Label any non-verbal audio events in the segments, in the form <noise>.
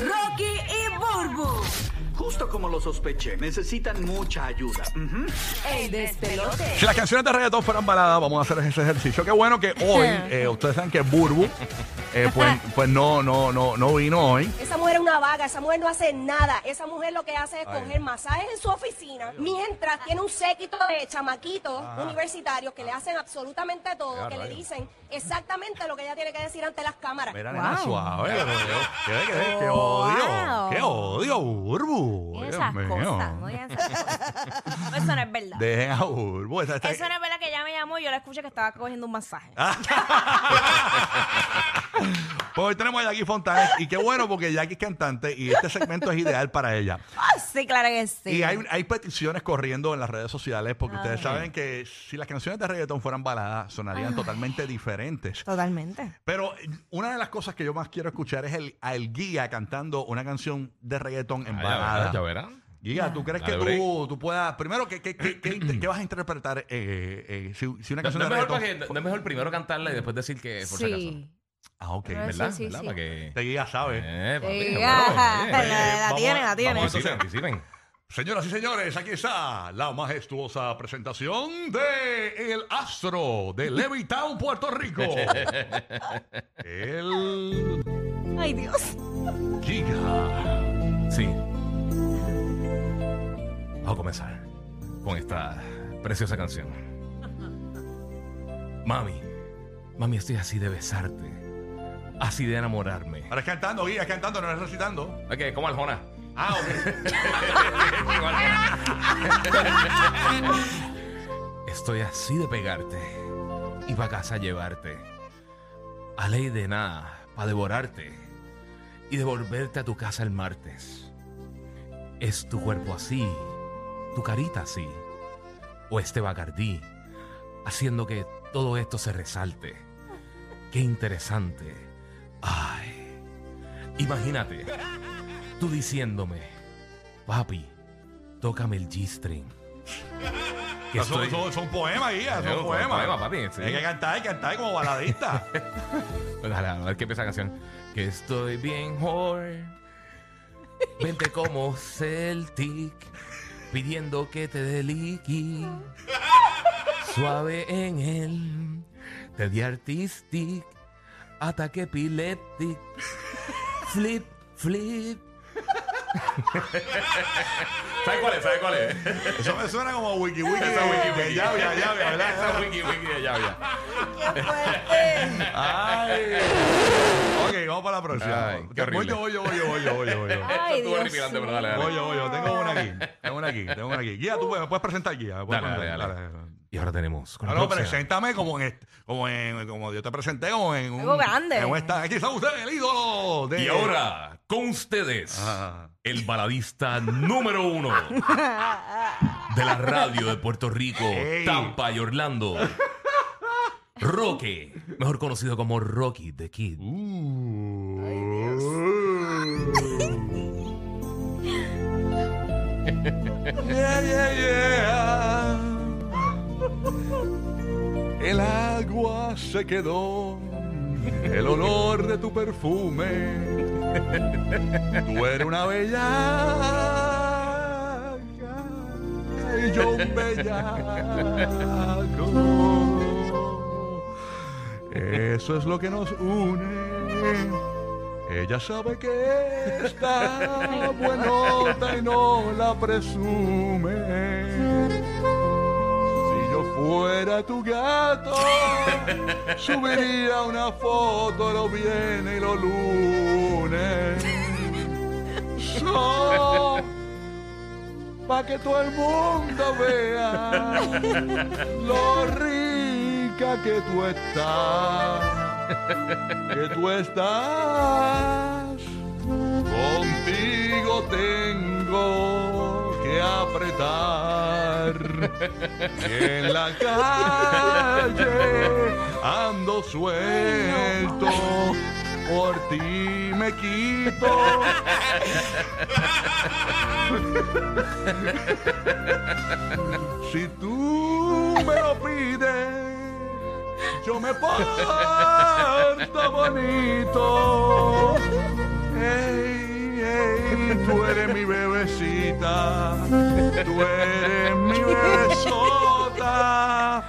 Rocky y Burbu. Justo como lo sospeché, necesitan mucha ayuda. El despelote. Si las canciones de reggaetón fueran baladas, vamos a hacer ese ejercicio. Qué bueno que hoy, <laughs> eh, ustedes saben que Burbu, eh, pues, <laughs> pues no, no, no, no vino hoy. Esa mujer es una vaga, esa mujer no hace nada. Esa mujer lo que hace es coger masajes en su oficina, mientras tiene un séquito de chamaquitos universitarios que le hacen absolutamente todo, que le dicen exactamente lo que ella tiene que decir ante las cámaras. Mira, nena, suave. pero Qué, qué, qué, qué odio. Wow. Qué odio, Burbu. Esas mío. cosas, no digan esas cosas. No, Eso no es verdad. Dejen a Burbu. Esta- esta- Eso no es verdad que ella me llamó y yo la escuché que estaba cogiendo un masaje. <laughs> Ah. Pues hoy tenemos a Jackie Fontanes y qué bueno porque Jackie es cantante y este segmento es ideal para ella. Ah, sí, claro que sí. Y hay, hay peticiones corriendo en las redes sociales porque ustedes saben que si las canciones de reggaetón fueran baladas sonarían totalmente diferentes. Totalmente. Pero una de las cosas que yo más quiero escuchar es el, a el guía cantando una canción de reggaetón en Ah, balada. ya verán. Giga, ¿tú crees que tú, tú puedas... Primero, ¿qué, qué, qué, qué vas a interpretar eh, eh, si, si una canción no de mejor reggaetón... que- no es mejor primero cantarla y después decir que por si acaso. Ah, ok. ¿Verdad? sí, sí, ¿Verdad? sí. Para que... Este guía sabe. Eh, papi, Sí, oye, la, oye, la vamos tiene, a- la tiene. vamos a- Anticipen, anticipen. Señoras y señores, aquí está la majestuosa presentación de El Astro de Levittown, Puerto Rico. <laughs> El Ay, Dios. Giga. Sí. Vamos a comenzar con esta preciosa canción. Mami, mami, estoy así de besarte, así de enamorarme. Ahora es cantando, guía, es cantando, no es recitando. Ok, como Aljona. Ah, ok. <laughs> Estoy así de pegarte y pa' casa llevarte. A ley de nada, pa' devorarte y devolverte a tu casa el martes. Es tu cuerpo así, tu carita así, o este bacardí, haciendo que todo esto se resalte. Qué interesante. Imagínate, tú diciéndome, papi, tócame el G-string. Que son, estoy- son, son poemas, guía, Es son un poemas. poema, papi, sí. Hay que cantar, hay que cantar como baladista. <laughs> Dale, a ver qué empieza la canción. Que estoy bien whore. Vente como Celtic. Pidiendo que te dé liqui. Suave en él. Te di artistic. Ataque epileptic. Flip, flip. <laughs> ¿Sabes cuál es? ¿Sabes cuál es? Eso me suena como wiki wiki. Esa wiki, de wiki. llavia, llavia, Esa ¿verdad? wiki, wiki de llavia. Qué fuerte. Ay. Ok, vamos para la próxima. Ay, qué voy horrible. yo, voy yo, voy yo, voy yo, voy yo, voy yo. Ay, Estuvo Dios horripilante, pero dale, dale. Voy yo, voy yo. Tengo una aquí. Tengo una aquí. Tengo una aquí. Guía, tú puedes- me puedes presentar, guía. Me puedes Dale, dale, presentar, dale. Y ahora tenemos. con la no, próxima. preséntame como en, est- como en, como yo te presenté, como en un. Algo grande. En un esta- aquí está usted, el ídolo de. Y ahora, con ustedes, Ah. el baladista número uno de la radio de Puerto Rico, Ey. Tampa y Orlando. Roque, mejor conocido como Rocky the Kid. <laughs> Yeah, yeah, yeah. El agua se quedó, el olor de tu perfume. Tú eres una bella y yo un bellaco. Eso es lo que nos une. Ella sabe que está buenota y no la presume. Fuera tu gato, <laughs> subiría una foto los viernes y los lunes. So, pa' que todo el mundo vea lo rica que tú estás que tú estás. Contigo tengo que apretar. <laughs> En la calle ando suelto. Por ti me quito. Si tú me lo pides, yo me porto bonito. Ey, tú eres mi bebecita, tú eres bebesota,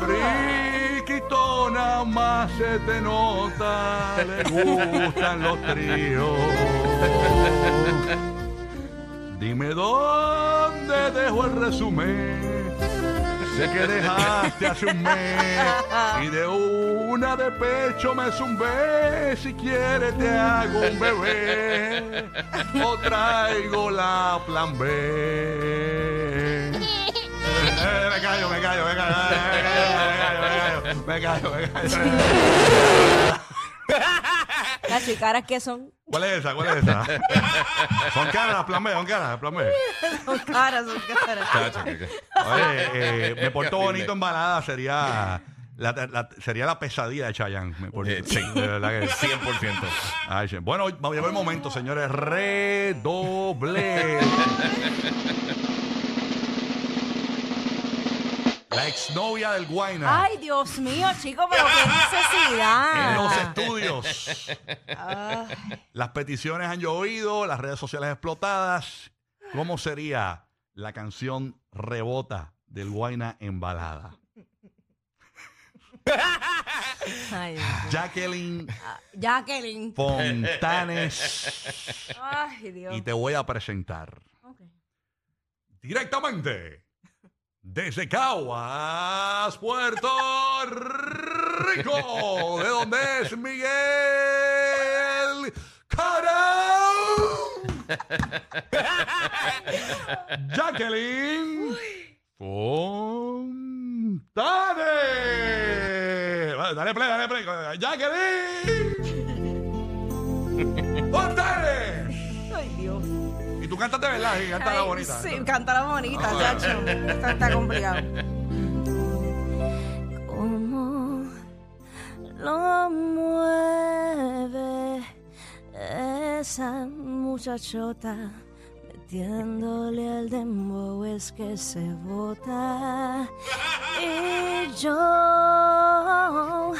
friquitona más se te nota, le gustan los tríos. Dime dónde dejo el resumen. Sé que dejaste hace un mes y de una de pecho me zumbé. Si quieres te hago un bebé o traigo la plan B. Me callo, me callo, me callo, me callo, me callo, me callo. Las caras que son. ¿Cuál es esa? ¿Cuál es esa? Son caras plan B, son caras plan B. Son caras, son caras. Oye, eh, me portó bonito en balada sería la, la- sería la pesadilla de Chayanne. Portó- Eh, sí. de verdad que 100%. Ay. Bueno, vamos a llevar el momento, señores. Redoble. La exnovia del Guayna. Ay, Dios mío, chico, pero qué necesidad. En los estudios. Ah, Las peticiones han llovido, las redes sociales explotadas. ¿Cómo sería la canción Rebota del Guayna en balada? Ay, Dios. Jacqueline Jacqueline. Fontanes. Ay, Dios. y te voy a presentar Ok. directamente desde Caguas, Puerto Rico, de donde es Miguel Carao. <laughs> Jacqueline Fontanes. Vale, Dale play, dale play. Jacqueline tú cantas de verdad y cantas la Ay, bonita. Sí, canta la bonita, Ah. chacho. Esto está complicado. ¿Cómo lo mueve esa muchachota? Metiéndole al dembow es que se bota. Y yo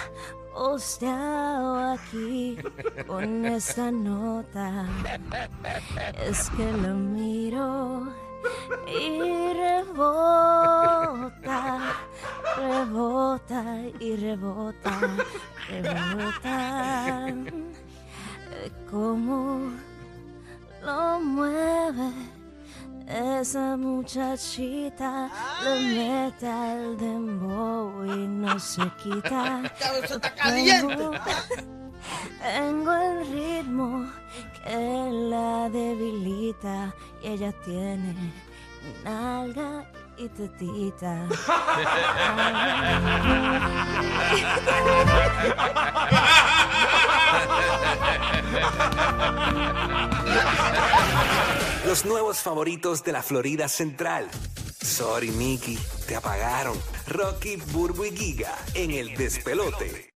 posteado aquí con esta nota. Es que lo miro y rebota, rebota y rebota, rebota. Como lo mueve esa muchachita, le mete al dembow y no se quita. Tengo el ritmo que la debilita y ella tiene nalga y tetita. Los nuevos favoritos de la Florida Central. Sorry, Mickey, te apagaron. Rocky, Burbu y Giga en el despelote.